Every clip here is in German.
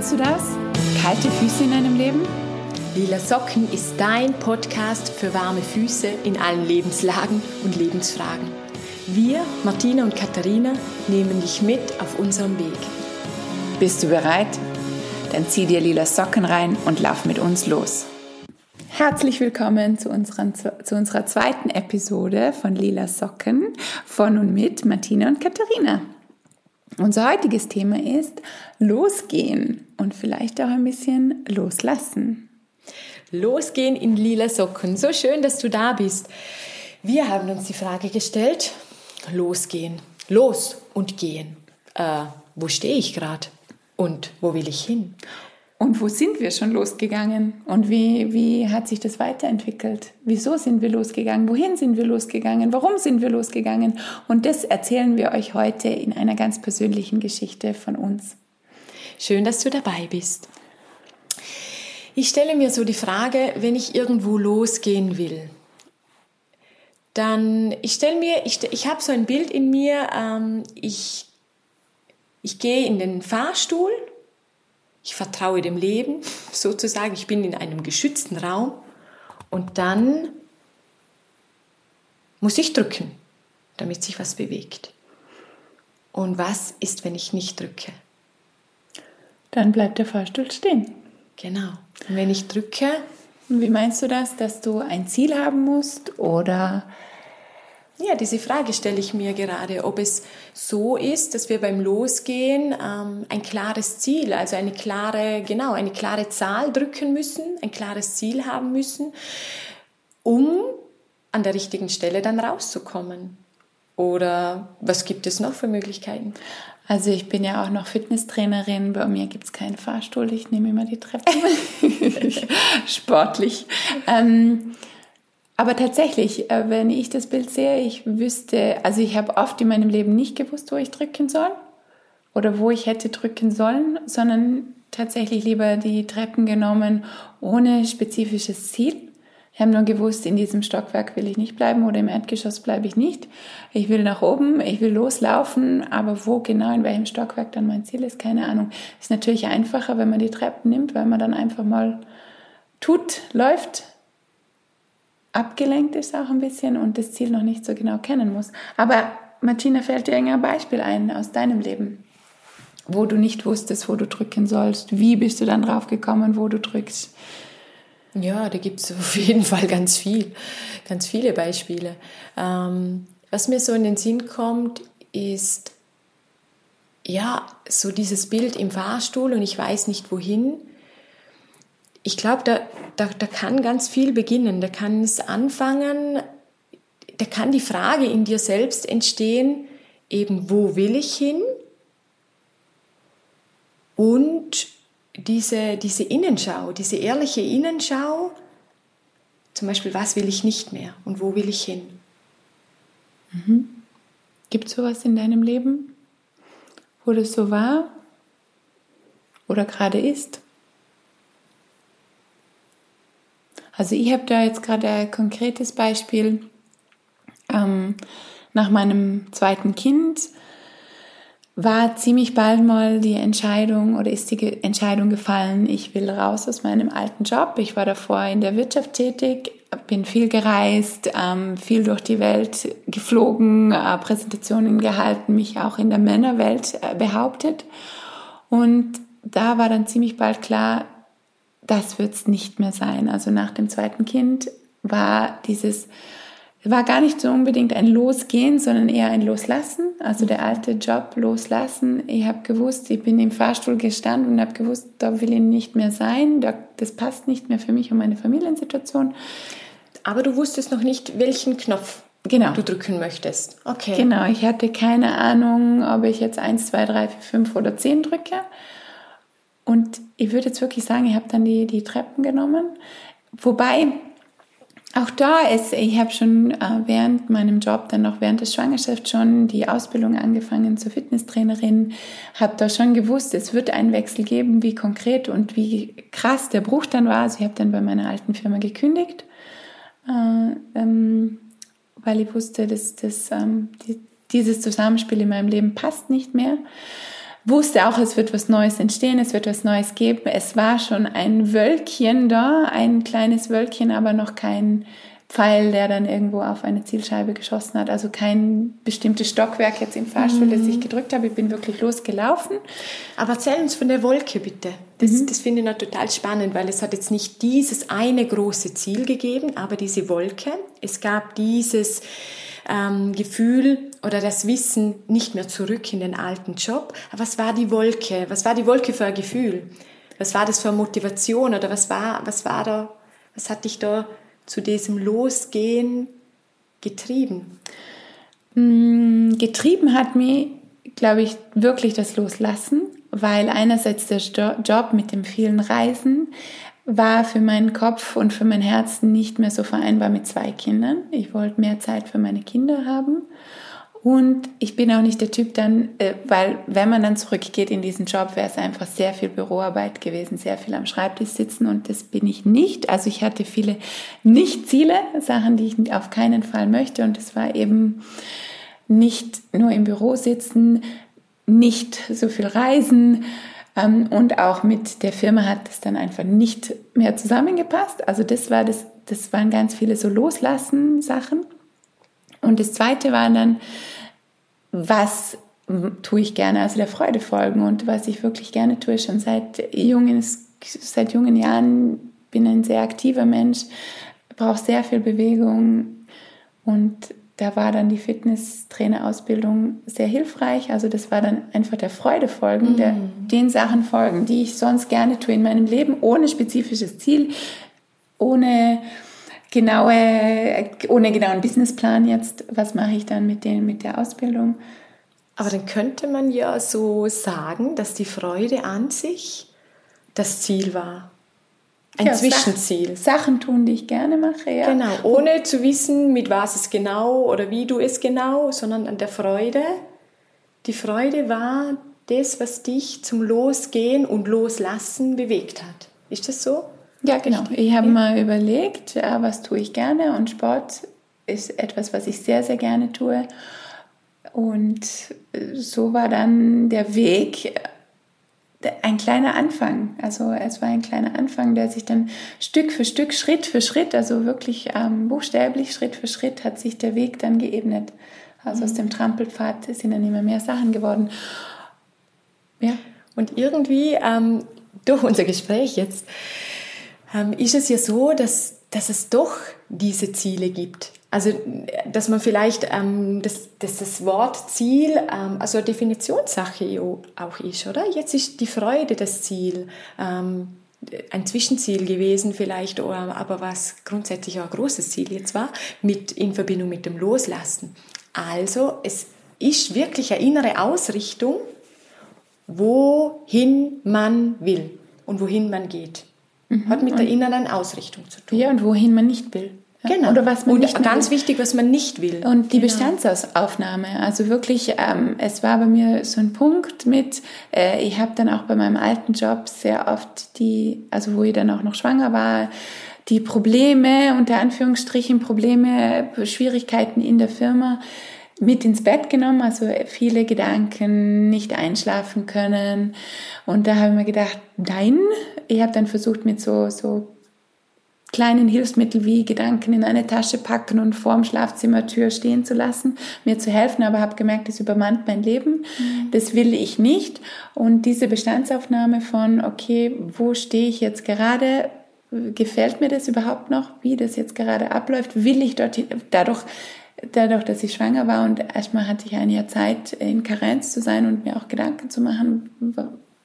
Kennst du das? Kalte Füße in einem Leben? Lila Socken ist dein Podcast für warme Füße in allen Lebenslagen und Lebensfragen. Wir, Martina und Katharina, nehmen dich mit auf unserem Weg. Bist du bereit? Dann zieh dir lila Socken rein und lauf mit uns los. Herzlich willkommen zu, unseren, zu unserer zweiten Episode von Lila Socken von und mit Martina und Katharina. Unser heutiges Thema ist Losgehen und vielleicht auch ein bisschen Loslassen. Losgehen in lila Socken. So schön, dass du da bist. Wir haben uns die Frage gestellt, losgehen, los und gehen. Äh, wo stehe ich gerade und wo will ich hin? Und wo sind wir schon losgegangen? Und wie, wie hat sich das weiterentwickelt? Wieso sind wir losgegangen? Wohin sind wir losgegangen? Warum sind wir losgegangen? Und das erzählen wir euch heute in einer ganz persönlichen Geschichte von uns. Schön, dass du dabei bist. Ich stelle mir so die Frage, wenn ich irgendwo losgehen will, dann, ich stelle mir, ich, ich habe so ein Bild in mir, ähm, ich, ich gehe in den Fahrstuhl ich vertraue dem Leben sozusagen, ich bin in einem geschützten Raum und dann muss ich drücken, damit sich was bewegt. Und was ist, wenn ich nicht drücke? Dann bleibt der Fahrstuhl stehen. Genau. Und wenn ich drücke. Wie meinst du das, dass du ein Ziel haben musst oder ja, diese Frage stelle ich mir gerade, ob es so ist, dass wir beim Losgehen ähm, ein klares Ziel, also eine klare, genau, eine klare Zahl drücken müssen, ein klares Ziel haben müssen, um an der richtigen Stelle dann rauszukommen. Oder was gibt es noch für Möglichkeiten? Also ich bin ja auch noch Fitnesstrainerin. Bei mir gibt es keinen Fahrstuhl. Ich nehme immer die Treppe. Sportlich. Ähm, aber tatsächlich, äh, wenn ich das Bild sehe, ich wüsste, also ich habe oft in meinem Leben nicht gewusst, wo ich drücken soll oder wo ich hätte drücken sollen, sondern tatsächlich lieber die Treppen genommen ohne spezifisches Ziel. Ich habe nur gewusst, in diesem Stockwerk will ich nicht bleiben oder im Erdgeschoss bleibe ich nicht. Ich will nach oben, ich will loslaufen, aber wo genau, in welchem Stockwerk dann mein Ziel ist, keine Ahnung. Ist natürlich einfacher, wenn man die Treppen nimmt, weil man dann einfach mal tut, läuft, abgelenkt ist auch ein bisschen und das Ziel noch nicht so genau kennen muss. Aber Martina, fällt dir irgendein Beispiel ein aus deinem Leben, wo du nicht wusstest, wo du drücken sollst? Wie bist du dann drauf gekommen, wo du drückst? Ja, da gibt es auf jeden Fall ganz viel, ganz viele Beispiele. Ähm, was mir so in den Sinn kommt, ist ja so dieses Bild im Fahrstuhl und ich weiß nicht wohin ich glaube, da, da, da kann ganz viel beginnen. Da kann es anfangen, da kann die Frage in dir selbst entstehen, eben wo will ich hin? Und diese, diese Innenschau, diese ehrliche Innenschau, zum Beispiel, was will ich nicht mehr und wo will ich hin? Mhm. Gibt es sowas in deinem Leben, wo das so war oder gerade ist? Also ich habe da jetzt gerade ein konkretes Beispiel. Ähm, nach meinem zweiten Kind war ziemlich bald mal die Entscheidung oder ist die Entscheidung gefallen, ich will raus aus meinem alten Job. Ich war davor in der Wirtschaft tätig, bin viel gereist, ähm, viel durch die Welt geflogen, äh, Präsentationen gehalten, mich auch in der Männerwelt äh, behauptet. Und da war dann ziemlich bald klar, das wird es nicht mehr sein. Also nach dem zweiten Kind war dieses, war gar nicht so unbedingt ein Losgehen, sondern eher ein Loslassen. Also der alte Job loslassen. Ich habe gewusst, ich bin im Fahrstuhl gestanden und habe gewusst, da will ich nicht mehr sein. Das passt nicht mehr für mich und meine Familiensituation. Aber du wusstest noch nicht, welchen Knopf genau. du drücken möchtest. Okay. Genau, ich hatte keine Ahnung, ob ich jetzt 1, 2, 3, 4, 5 oder 10 drücke. Und ich würde jetzt wirklich sagen, ich habe dann die, die Treppen genommen. Wobei, auch da ist, ich habe schon äh, während meinem Job, dann noch während der Schwangerschaft schon die Ausbildung angefangen zur Fitnesstrainerin, habe da schon gewusst, es wird einen Wechsel geben, wie konkret und wie krass der Bruch dann war. Also ich habe dann bei meiner alten Firma gekündigt, äh, ähm, weil ich wusste, dass, dass ähm, die, dieses Zusammenspiel in meinem Leben passt nicht mehr. Wusste auch, es wird was Neues entstehen, es wird was Neues geben. Es war schon ein Wölkchen da, ein kleines Wölkchen, aber noch kein Pfeil, der dann irgendwo auf eine Zielscheibe geschossen hat. Also kein bestimmtes Stockwerk jetzt im Fahrstuhl, mhm. das ich gedrückt habe. Ich bin wirklich losgelaufen. Aber erzähl uns von der Wolke bitte. Das, mhm. das finde ich noch total spannend, weil es hat jetzt nicht dieses eine große Ziel gegeben, aber diese Wolke. Es gab dieses ähm, Gefühl oder das Wissen nicht mehr zurück in den alten Job. Was war die Wolke? Was war die Wolke für ein Gefühl? Was war das für eine Motivation oder was war, was war da, was hat dich da zu diesem Losgehen getrieben? Mm, getrieben hat mich, glaube ich, wirklich das Loslassen, weil einerseits der Job mit dem vielen Reisen war für meinen Kopf und für mein Herz nicht mehr so vereinbar mit zwei Kindern. Ich wollte mehr Zeit für meine Kinder haben. Und ich bin auch nicht der Typ dann, äh, weil wenn man dann zurückgeht in diesen Job, wäre es einfach sehr viel Büroarbeit gewesen, sehr viel am Schreibtisch sitzen und das bin ich nicht. Also ich hatte viele Nicht-Ziele, Sachen, die ich auf keinen Fall möchte und es war eben nicht nur im Büro sitzen, nicht so viel reisen und auch mit der Firma hat es dann einfach nicht mehr zusammengepasst. Also das war das, das waren ganz viele so Loslassen Sachen. Und das zweite war dann, was tue ich gerne, also der Freude folgen und was ich wirklich gerne tue, schon seit jungen, seit jungen Jahren bin ein sehr aktiver Mensch, brauche sehr viel Bewegung und da war dann die Fitnesstrainerausbildung sehr hilfreich. Also das war dann einfach der Freude folgen, mm. der, den Sachen folgen, die ich sonst gerne tue in meinem Leben, ohne spezifisches Ziel, ohne genaue, ohne genauen Businessplan jetzt, was mache ich dann mit, den, mit der Ausbildung. Aber dann könnte man ja so sagen, dass die Freude an sich das Ziel war. Ein ja, Zwischenziel. Sachen tun, die ich gerne mache, ja. Genau, ohne zu wissen, mit was es genau oder wie du es genau, sondern an der Freude. Die Freude war das, was dich zum Losgehen und Loslassen bewegt hat. Ist das so? Ja, genau. Ich habe mal überlegt, was tue ich gerne und Sport ist etwas, was ich sehr, sehr gerne tue. Und so war dann der Weg ein kleiner Anfang. Also es war ein kleiner Anfang, der sich dann Stück für Stück, Schritt für Schritt, also wirklich ähm, buchstäblich Schritt für Schritt hat sich der Weg dann geebnet. Also mhm. aus dem Trampelpfad sind dann immer mehr Sachen geworden. Ja. Und irgendwie ähm, durch unser Gespräch jetzt ähm, ist es ja so, dass, dass es doch diese Ziele gibt. Also, dass man vielleicht, ähm, dass, dass das Wort Ziel, ähm, also eine Definitionssache auch ist, oder? Jetzt ist die Freude das Ziel, ähm, ein Zwischenziel gewesen vielleicht, aber was grundsätzlich auch ein großes Ziel jetzt war, mit, in Verbindung mit dem Loslassen. Also, es ist wirklich eine innere Ausrichtung, wohin man will und wohin man geht. Mhm. Hat mit der inneren Ausrichtung zu tun. Ja, und wohin man nicht will. Genau. Oder was man und nicht ganz will. wichtig, was man nicht will. Und die genau. Bestandsaufnahme. Also wirklich, ähm, es war bei mir so ein Punkt mit, äh, ich habe dann auch bei meinem alten Job sehr oft die, also wo ich dann auch noch schwanger war, die Probleme, unter Anführungsstrichen Probleme, Schwierigkeiten in der Firma mit ins Bett genommen, also viele Gedanken, nicht einschlafen können. Und da habe ich mir gedacht, nein, ich habe dann versucht mit so, so kleinen Hilfsmitteln wie Gedanken in eine Tasche packen und vorm Schlafzimmertür stehen zu lassen, mir zu helfen, aber habe gemerkt, das übermannt mein Leben. Mhm. Das will ich nicht. Und diese Bestandsaufnahme von, okay, wo stehe ich jetzt gerade? Gefällt mir das überhaupt noch, wie das jetzt gerade abläuft? Will ich dort dadurch dadurch, dass ich schwanger war und erstmal hatte ich ein Jahr Zeit, in Karenz zu sein und mir auch Gedanken zu machen,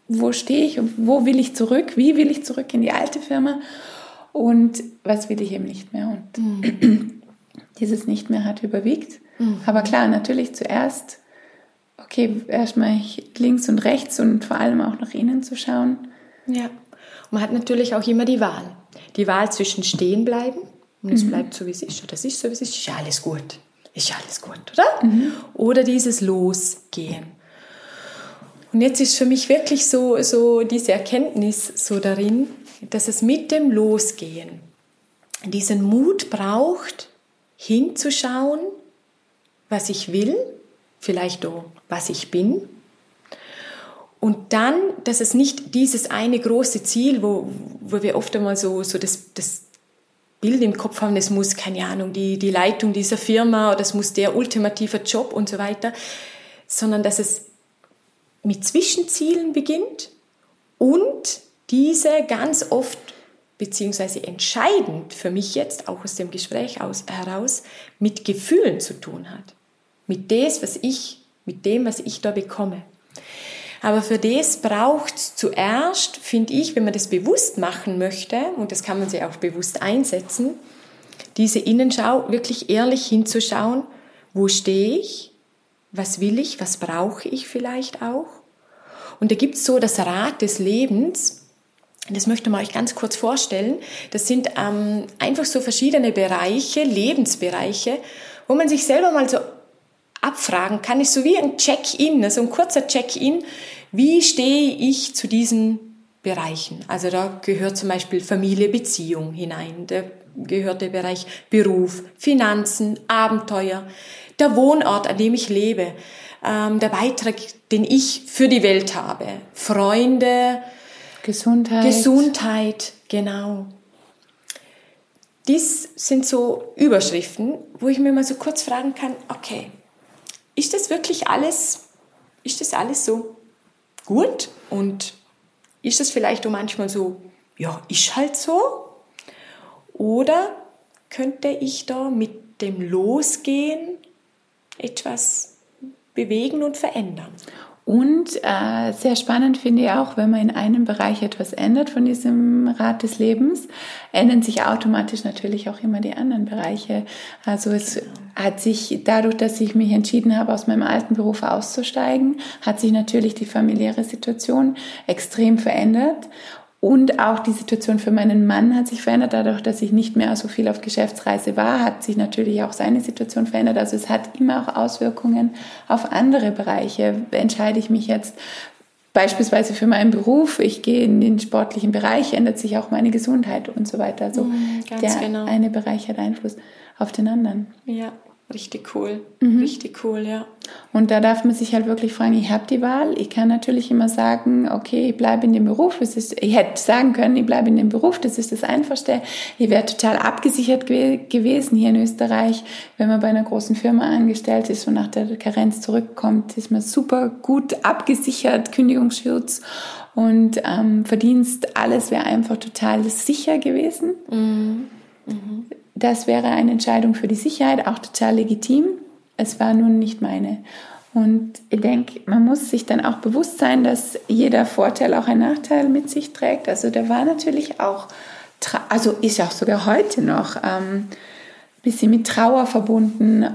wo stehe ich und wo will ich zurück, wie will ich zurück in die alte Firma und was will ich eben nicht mehr. Und mhm. dieses Nicht mehr hat überwiegt. Mhm. Aber klar, natürlich zuerst, okay, erstmal links und rechts und vor allem auch nach innen zu schauen. Ja, man hat natürlich auch immer die Wahl. Die Wahl zwischen stehen bleiben und es mhm. bleibt so, wie es ist. Oder es ist so, wie es ist. Ist ja alles gut ist ja alles gut, oder? Mhm. Oder dieses Losgehen. Und jetzt ist für mich wirklich so, so diese Erkenntnis so darin, dass es mit dem Losgehen diesen Mut braucht, hinzuschauen, was ich will, vielleicht auch, was ich bin, Und dann, dass es nicht dieses eine große Ziel, wo, wo wir oft einmal so, so das, das Bild im Kopf haben, es muss, keine Ahnung, die, die Leitung dieser Firma oder es muss der ultimative Job und so weiter, sondern dass es mit Zwischenzielen beginnt und diese ganz oft beziehungsweise entscheidend für mich jetzt, auch aus dem Gespräch aus, heraus, mit Gefühlen zu tun hat. Mit des, was ich, mit dem, was ich da bekomme. Aber für das braucht zuerst, finde ich, wenn man das bewusst machen möchte, und das kann man sich auch bewusst einsetzen, diese Innenschau wirklich ehrlich hinzuschauen, wo stehe ich, was will ich, was brauche ich vielleicht auch. Und da gibt es so das Rad des Lebens, das möchte man euch ganz kurz vorstellen. Das sind ähm, einfach so verschiedene Bereiche, Lebensbereiche, wo man sich selber mal so abfragen kann. Ist so wie ein Check-in, also ein kurzer Check-in. Wie stehe ich zu diesen Bereichen? Also da gehört zum Beispiel Familie, Beziehung hinein. Da gehört der Bereich Beruf, Finanzen, Abenteuer, der Wohnort, an dem ich lebe, ähm, der Beitrag, den ich für die Welt habe, Freunde, Gesundheit. Gesundheit, genau. Dies sind so Überschriften, wo ich mir mal so kurz fragen kann, okay, ist das wirklich alles, ist das alles so gut? Und ist das vielleicht auch manchmal so, ja, ist halt so? Oder könnte ich da mit dem Losgehen etwas bewegen und verändern? Und äh, sehr spannend finde ich auch, wenn man in einem Bereich etwas ändert von diesem Rad des Lebens, ändern sich automatisch natürlich auch immer die anderen Bereiche. Also es hat sich dadurch, dass ich mich entschieden habe, aus meinem alten Beruf auszusteigen, hat sich natürlich die familiäre Situation extrem verändert. Und auch die Situation für meinen Mann hat sich verändert. Dadurch, dass ich nicht mehr so viel auf Geschäftsreise war, hat sich natürlich auch seine Situation verändert. Also es hat immer auch Auswirkungen auf andere Bereiche. Entscheide ich mich jetzt beispielsweise für meinen Beruf, ich gehe in den sportlichen Bereich, ändert sich auch meine Gesundheit und so weiter. Also mm, der genau. eine Bereich hat Einfluss auf den anderen. Ja. Richtig cool, mhm. richtig cool, ja. Und da darf man sich halt wirklich fragen, ich habe die Wahl. Ich kann natürlich immer sagen, okay, ich bleibe in dem Beruf. Es ist, ich hätte sagen können, ich bleibe in dem Beruf, das ist das Einfachste. Ich wäre total abgesichert ge gewesen hier in Österreich. Wenn man bei einer großen Firma angestellt ist und nach der Karenz zurückkommt, ist man super gut abgesichert, Kündigungsschutz und ähm, Verdienst, alles wäre einfach total sicher gewesen. Mhm. Mhm. Das wäre eine Entscheidung für die Sicherheit, auch total legitim. Es war nun nicht meine. Und ich denke, man muss sich dann auch bewusst sein, dass jeder Vorteil auch einen Nachteil mit sich trägt. Also der war natürlich auch, also ist auch sogar heute noch ähm, ein bisschen mit Trauer verbunden.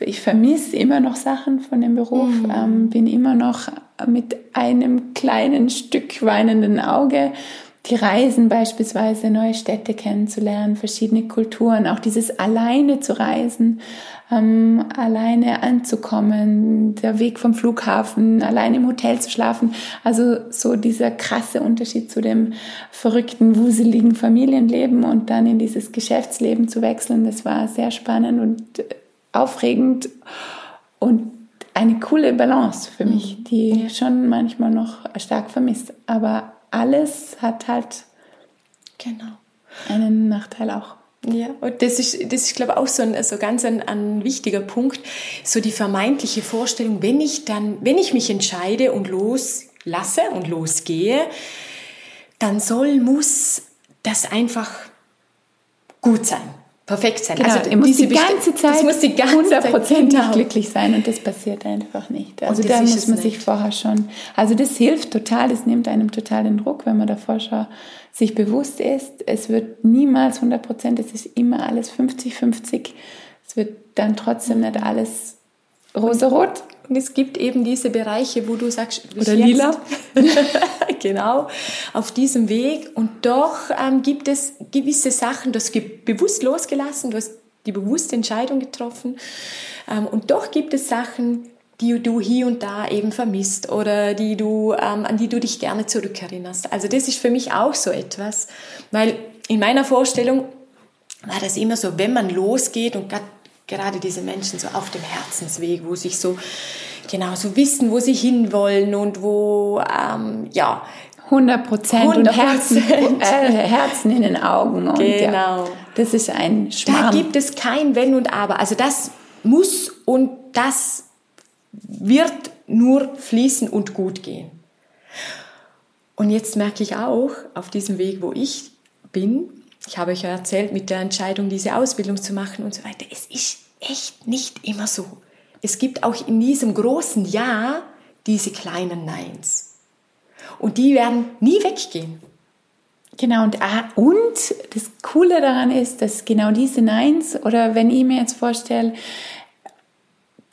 Ich vermisse immer noch Sachen von dem Beruf, mhm. ähm, bin immer noch mit einem kleinen Stück weinenden Auge die Reisen beispielsweise, neue Städte kennenzulernen, verschiedene Kulturen, auch dieses alleine zu reisen, ähm, alleine anzukommen, der Weg vom Flughafen, alleine im Hotel zu schlafen. Also so dieser krasse Unterschied zu dem verrückten, wuseligen Familienleben und dann in dieses Geschäftsleben zu wechseln, das war sehr spannend und äh, aufregend und eine coole Balance für mich, mhm. die ja. schon manchmal noch stark vermisst. Aber alles hat halt genau. einen Nachteil auch. Ja, und das ist, das ist glaube ich, auch so ein so ganz ein, ein wichtiger Punkt, so die vermeintliche Vorstellung, wenn ich dann, wenn ich mich entscheide und loslasse und losgehe, dann soll, muss das einfach gut sein perfekt sein. Genau, also er muss die ganze Zeit muss die hundertprozentig genau. glücklich sein und das passiert einfach nicht. Also da muss man sich vorher schon, also das hilft total, das nimmt einem total den Druck, wenn man davor schon sich bewusst ist, es wird niemals 100 Prozent, es ist immer alles 50-50. Es wird dann trotzdem nicht alles rosarot. Und es gibt eben diese Bereiche, wo du sagst, oder lila, genau, auf diesem Weg. Und doch ähm, gibt es gewisse Sachen, das gibt bewusst losgelassen, du hast die bewusste Entscheidung getroffen. Ähm, und doch gibt es Sachen, die du hier und da eben vermisst oder die du, ähm, an die du dich gerne zurückerinnerst. Also das ist für mich auch so etwas, weil in meiner Vorstellung war das immer so, wenn man losgeht und gerade diese Menschen so auf dem Herzensweg, wo sich so genau so wissen, wo sie hinwollen und wo, ähm, ja, 100 Prozent und Herzen, äh, Herzen in den Augen. Und genau. Ja, das ist ein Schmarrn. Da gibt es kein Wenn und Aber. Also das muss und das wird nur fließen und gut gehen. Und jetzt merke ich auch auf diesem Weg, wo ich bin, ich habe euch ja erzählt, mit der Entscheidung, diese Ausbildung zu machen und so weiter, es ist echt nicht immer so. Es gibt auch in diesem großen Ja diese kleinen Neins. Und die werden nie weggehen. Genau, und, ah, und das Coole daran ist, dass genau diese Neins, oder wenn ich mir jetzt vorstelle,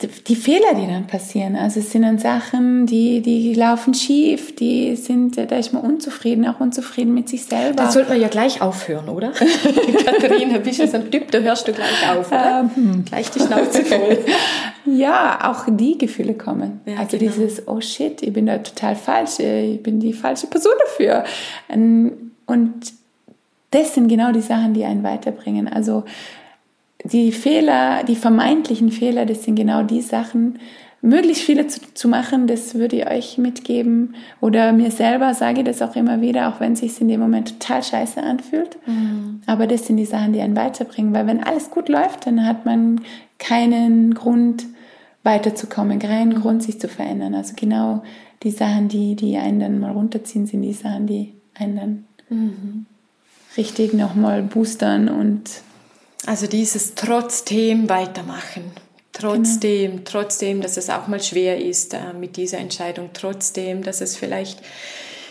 die Fehler, die dann passieren. Also es sind dann Sachen, die, die laufen schief, die sind, da ist man unzufrieden, auch unzufrieden mit sich selber. Da sollte man ja gleich aufhören, oder? Katharina, bist du so ein Typ, da hörst du gleich auf, oder? Ähm, gleich die Schnauze voll. ja, auch die Gefühle kommen. Ja, also genau. dieses, oh shit, ich bin da total falsch, ich bin die falsche Person dafür. Und das sind genau die Sachen, die einen weiterbringen. Also die Fehler, die vermeintlichen Fehler, das sind genau die Sachen, möglichst viele zu, zu, machen, das würde ich euch mitgeben. Oder mir selber sage ich das auch immer wieder, auch wenn es sich in dem Moment total scheiße anfühlt. Mhm. Aber das sind die Sachen, die einen weiterbringen. Weil wenn alles gut läuft, dann hat man keinen Grund weiterzukommen, keinen Grund sich zu verändern. Also genau die Sachen, die, die einen dann mal runterziehen, sind die Sachen, die einen dann mhm. richtig nochmal boostern und also dieses trotzdem weitermachen. Trotzdem, genau. trotzdem, dass es auch mal schwer ist äh, mit dieser Entscheidung, trotzdem, dass es vielleicht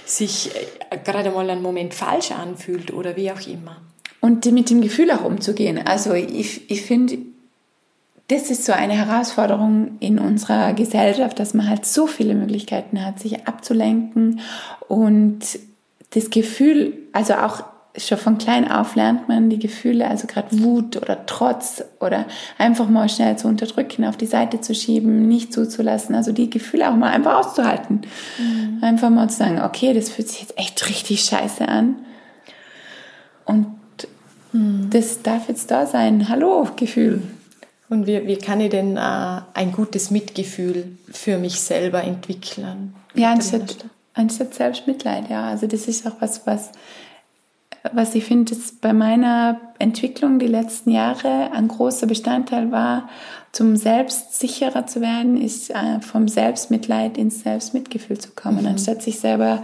sich äh, gerade mal einen Moment falsch anfühlt oder wie auch immer. Und mit dem Gefühl auch umzugehen. Also ich, ich finde, das ist so eine Herausforderung in unserer Gesellschaft, dass man halt so viele Möglichkeiten hat, sich abzulenken und das Gefühl, also auch schon von klein auf lernt man die Gefühle, also gerade Wut oder Trotz oder einfach mal schnell zu unterdrücken, auf die Seite zu schieben, nicht zuzulassen. Also die Gefühle auch mal einfach auszuhalten. Mhm. Einfach mal zu sagen, okay, das fühlt sich jetzt echt richtig scheiße an. Und mhm. das darf jetzt da sein. Hallo, Gefühl. Und wie, wie kann ich denn äh, ein gutes Mitgefühl für mich selber entwickeln? Ja, anstatt, anstatt Selbstmitleid, ja. Also das ist auch was, was was ich finde, ist bei meiner Entwicklung die letzten Jahre ein großer Bestandteil war, zum Selbstsicherer zu werden, ist äh, vom Selbstmitleid ins Selbstmitgefühl zu kommen, mhm. anstatt sich selber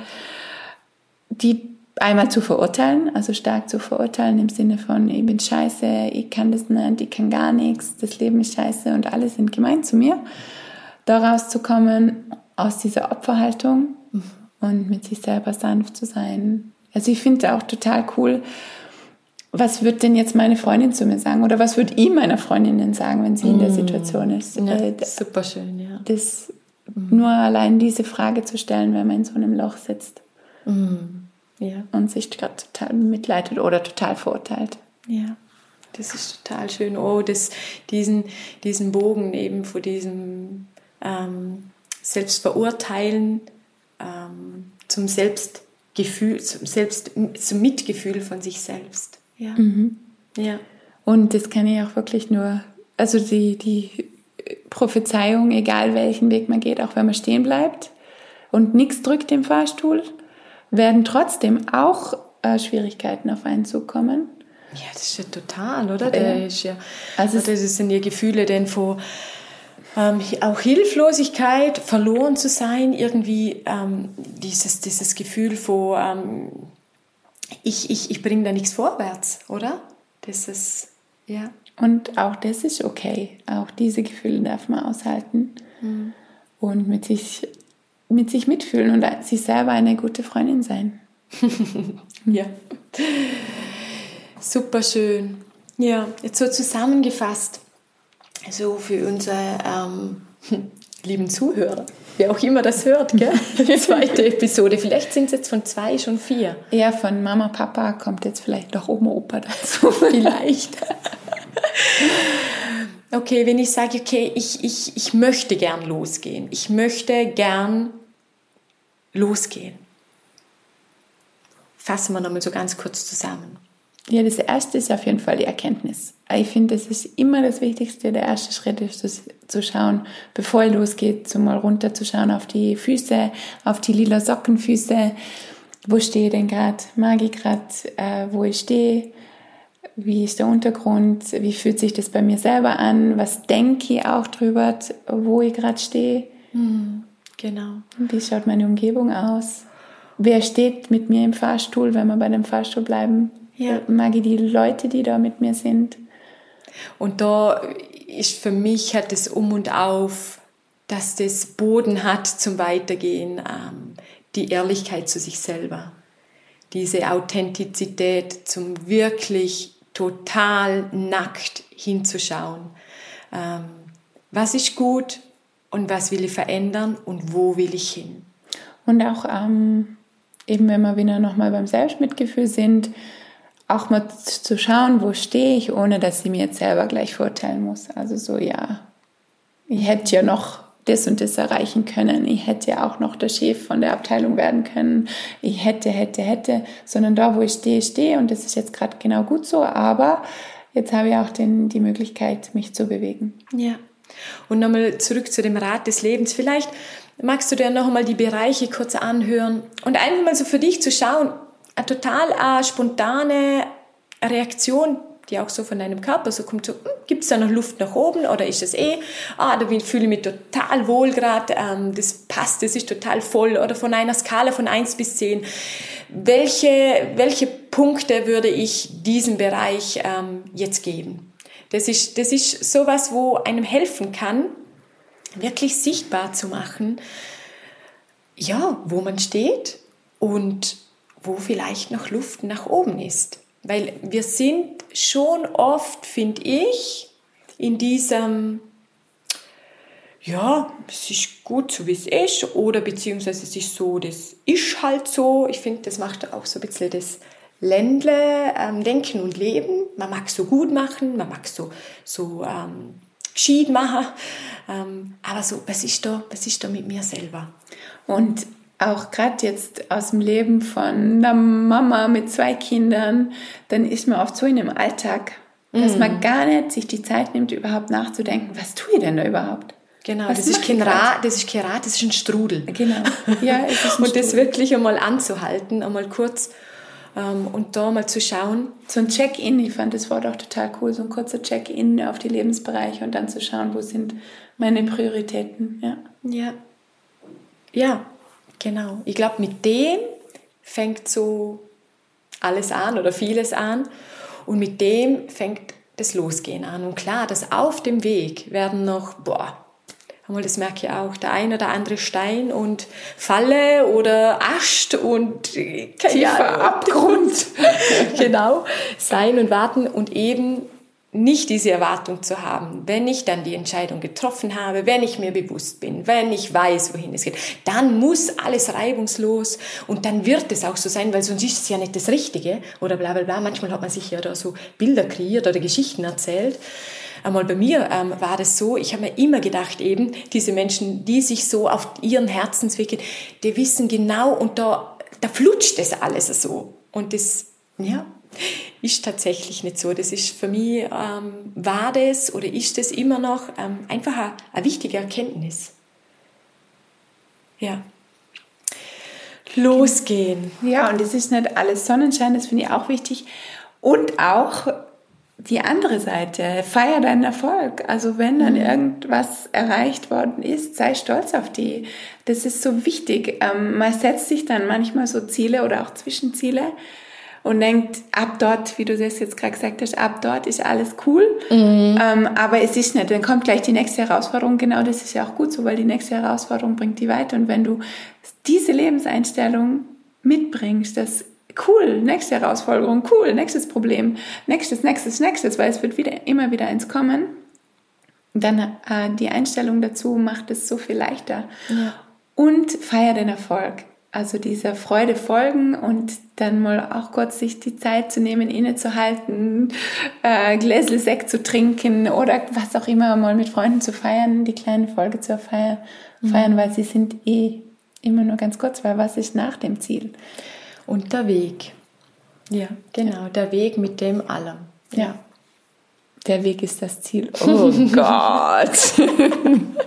die einmal zu verurteilen, also stark zu verurteilen im Sinne von, ich bin scheiße, ich kann das nicht, ich kann gar nichts, das Leben ist scheiße und alle sind gemein zu mir. Daraus zu kommen, aus dieser Opferhaltung mhm. und mit sich selber sanft zu sein, also ich finde auch total cool, was wird denn jetzt meine Freundin zu mir sagen? Oder was wird ihm meiner Freundin denn sagen, wenn sie in der mm. Situation ist? Ja, äh, super schön, ja. Das, mhm. Nur allein diese Frage zu stellen, wenn man in so einem Loch sitzt mhm. ja. und sich gerade total mitleidet oder total verurteilt. Ja, das ist total schön. Oh, das, diesen, diesen Bogen eben vor diesem ähm, Selbstverurteilen ähm, zum Selbst Gefühl, selbst zum Mitgefühl von sich selbst. Ja. Mhm. ja. Und das kann ich auch wirklich nur, also die, die Prophezeiung, egal welchen Weg man geht, auch wenn man stehen bleibt und nichts drückt im Fahrstuhl, werden trotzdem auch äh, Schwierigkeiten auf einen zukommen. Ja, das ist ja total, oder? Äh, ist ja, also das sind ja Gefühle, denn vor ähm, auch Hilflosigkeit, verloren zu sein, irgendwie ähm, dieses, dieses Gefühl von, ähm, ich, ich, ich bringe da nichts vorwärts, oder? Das ist, ja. Und auch das ist okay. Auch diese Gefühle darf man aushalten mhm. und mit sich, mit sich mitfühlen und sich selber eine gute Freundin sein. ja. Super schön. Ja, jetzt so zusammengefasst so für unsere ähm, lieben Zuhörer, wer auch immer das hört, gell? Die zweite Episode. Vielleicht sind es jetzt von zwei schon vier. Ja, von Mama, Papa kommt jetzt vielleicht noch Oma, Opa dazu. Vielleicht. okay, wenn ich sage, okay, ich, ich, ich möchte gern losgehen. Ich möchte gern losgehen. Fassen wir nochmal so ganz kurz zusammen. Ja, das erste ist auf jeden Fall die Erkenntnis. Ich finde, das ist immer das Wichtigste. Der erste Schritt ist zu, zu schauen, bevor es losgeht, so mal runter zu schauen auf die Füße, auf die lila Sockenfüße. Wo stehe ich denn gerade? Mag ich gerade, äh, wo ich stehe? Wie ist der Untergrund? Wie fühlt sich das bei mir selber an? Was denke ich auch drüber, wo ich gerade stehe? Mhm, genau. Wie schaut meine Umgebung aus? Wer steht mit mir im Fahrstuhl, wenn wir bei dem Fahrstuhl bleiben? Ja. Mag ich die Leute, die da mit mir sind? Und da ist für mich hat es um und auf, dass das Boden hat zum Weitergehen, ähm, die Ehrlichkeit zu sich selber, diese Authentizität zum wirklich total nackt hinzuschauen. Ähm, was ist gut und was will ich verändern und wo will ich hin? Und auch ähm, eben, wenn wir wieder nochmal beim Selbstmitgefühl sind, auch mal zu schauen, wo stehe ich, ohne dass sie mir jetzt selber gleich vorteilen muss. Also so, ja, ich hätte ja noch das und das erreichen können. Ich hätte ja auch noch der Chef von der Abteilung werden können. Ich hätte, hätte, hätte, sondern da, wo ich stehe, stehe und das ist jetzt gerade genau gut so, aber jetzt habe ich auch den, die Möglichkeit, mich zu bewegen. Ja. Und nochmal zurück zu dem Rat des Lebens. Vielleicht magst du dir noch einmal die Bereiche kurz anhören und einfach mal so für dich zu schauen, eine total eine spontane Reaktion, die auch so von deinem Körper so kommt, so, hm, gibt es da noch Luft nach oben oder ist es eh, ah, da fühle ich mich total wohl gerade, ähm, das passt, das ist total voll oder von einer Skala von 1 bis 10, welche, welche Punkte würde ich diesem Bereich ähm, jetzt geben? Das ist, das ist sowas, wo einem helfen kann, wirklich sichtbar zu machen, ja, wo man steht und wo vielleicht noch Luft nach oben ist. Weil wir sind schon oft, finde ich, in diesem, ja, es ist gut so, wie es ist, oder beziehungsweise es ist so, das ist halt so. Ich finde, das macht auch so ein bisschen das Ländle, ähm, Denken und Leben. Man mag so gut machen, man mag so, so ähm, gescheit machen, ähm, aber so, was ist da, was ist da mit mir selber? Und auch gerade jetzt aus dem Leben von einer Mama mit zwei Kindern, dann ist man oft so in dem Alltag, dass mm. man gar nicht sich die Zeit nimmt, überhaupt nachzudenken, was tue ich denn da überhaupt? Genau, das ist, kein Rad, das ist kein Rad, das ist ein Strudel. Genau, ja, es ist ein Und Strudel. das wirklich einmal anzuhalten, einmal kurz ähm, und da mal zu schauen. So ein Check-in, ich fand das Wort auch total cool, so ein kurzer Check-in auf die Lebensbereiche und dann zu schauen, wo sind meine Prioritäten, ja. Ja, ja Genau. Ich glaube, mit dem fängt so alles an oder vieles an. Und mit dem fängt das Losgehen an. Und klar, dass auf dem Weg werden noch, boah, einmal das merke ich auch, der ein oder andere Stein und Falle oder Ascht und tiefer Abgrund. genau, sein und warten und eben nicht diese Erwartung zu haben, wenn ich dann die Entscheidung getroffen habe, wenn ich mir bewusst bin, wenn ich weiß, wohin es geht, dann muss alles reibungslos und dann wird es auch so sein, weil sonst ist es ja nicht das Richtige oder bla bla bla. Manchmal hat man sich ja da so Bilder kreiert oder Geschichten erzählt. Einmal bei mir ähm, war das so, ich habe mir immer gedacht, eben diese Menschen, die sich so auf ihren Herzensweg, die wissen genau und da, da flutscht das alles so. Und das, ja, ist tatsächlich nicht so. Das ist für mich, ähm, war das oder ist es immer noch ähm, einfach eine, eine wichtige Erkenntnis. Ja. Losgehen. Ja, und es ist nicht alles Sonnenschein, das finde ich auch wichtig. Und auch die andere Seite, feier deinen Erfolg. Also wenn dann mhm. irgendwas erreicht worden ist, sei stolz auf die. Das ist so wichtig. Ähm, man setzt sich dann manchmal so Ziele oder auch Zwischenziele und denkt, ab dort, wie du das jetzt gerade gesagt hast, ab dort ist alles cool. Mhm. Ähm, aber es ist nicht. Dann kommt gleich die nächste Herausforderung. Genau das ist ja auch gut so, weil die nächste Herausforderung bringt die weiter. Und wenn du diese Lebenseinstellung mitbringst, das cool, nächste Herausforderung, cool, nächstes Problem, nächstes, nächstes, nächstes, weil es wird wieder, immer wieder eins kommen. Dann äh, die Einstellung dazu macht es so viel leichter. Ja. Und feier den Erfolg also dieser Freude folgen und dann mal auch kurz sich die Zeit zu nehmen, innezuhalten, äh, Gläsel Sekt zu trinken oder was auch immer, mal mit Freunden zu feiern, die kleine Folge zu feiern, mhm. feiern, weil sie sind eh immer nur ganz kurz, weil was ist nach dem Ziel? Und der Weg. Ja, genau. Der Weg mit dem allem. Ja. Der Weg ist das Ziel. Oh Gott.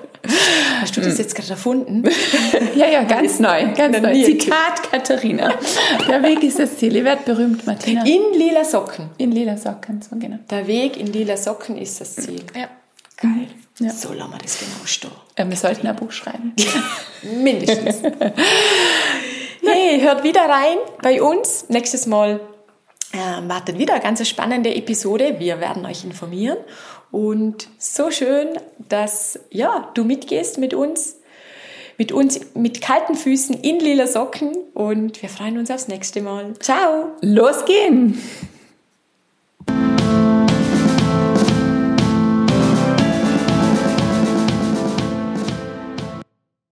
Hast du das jetzt gerade erfunden? ja, ja, ganz neu. Ganz neu. Zitat Katharina. Der Weg ist das Ziel. Ihr werdet berühmt, Martina. In lila Socken. In lila Socken, so genau. Der Weg in lila Socken ist das Ziel. Ja. Geil. Ja. So lassen wir das genau stehen. Ja, wir sollten ein Buch schreiben. Mindestens. hey, hört wieder rein bei uns. Nächstes Mal äh, wartet wieder eine ganz spannende Episode. Wir werden euch informieren. Und so schön, dass ja, du mitgehst mit uns, mit uns mit kalten Füßen in lila Socken. Und wir freuen uns aufs nächste Mal. Ciao! Los gehen!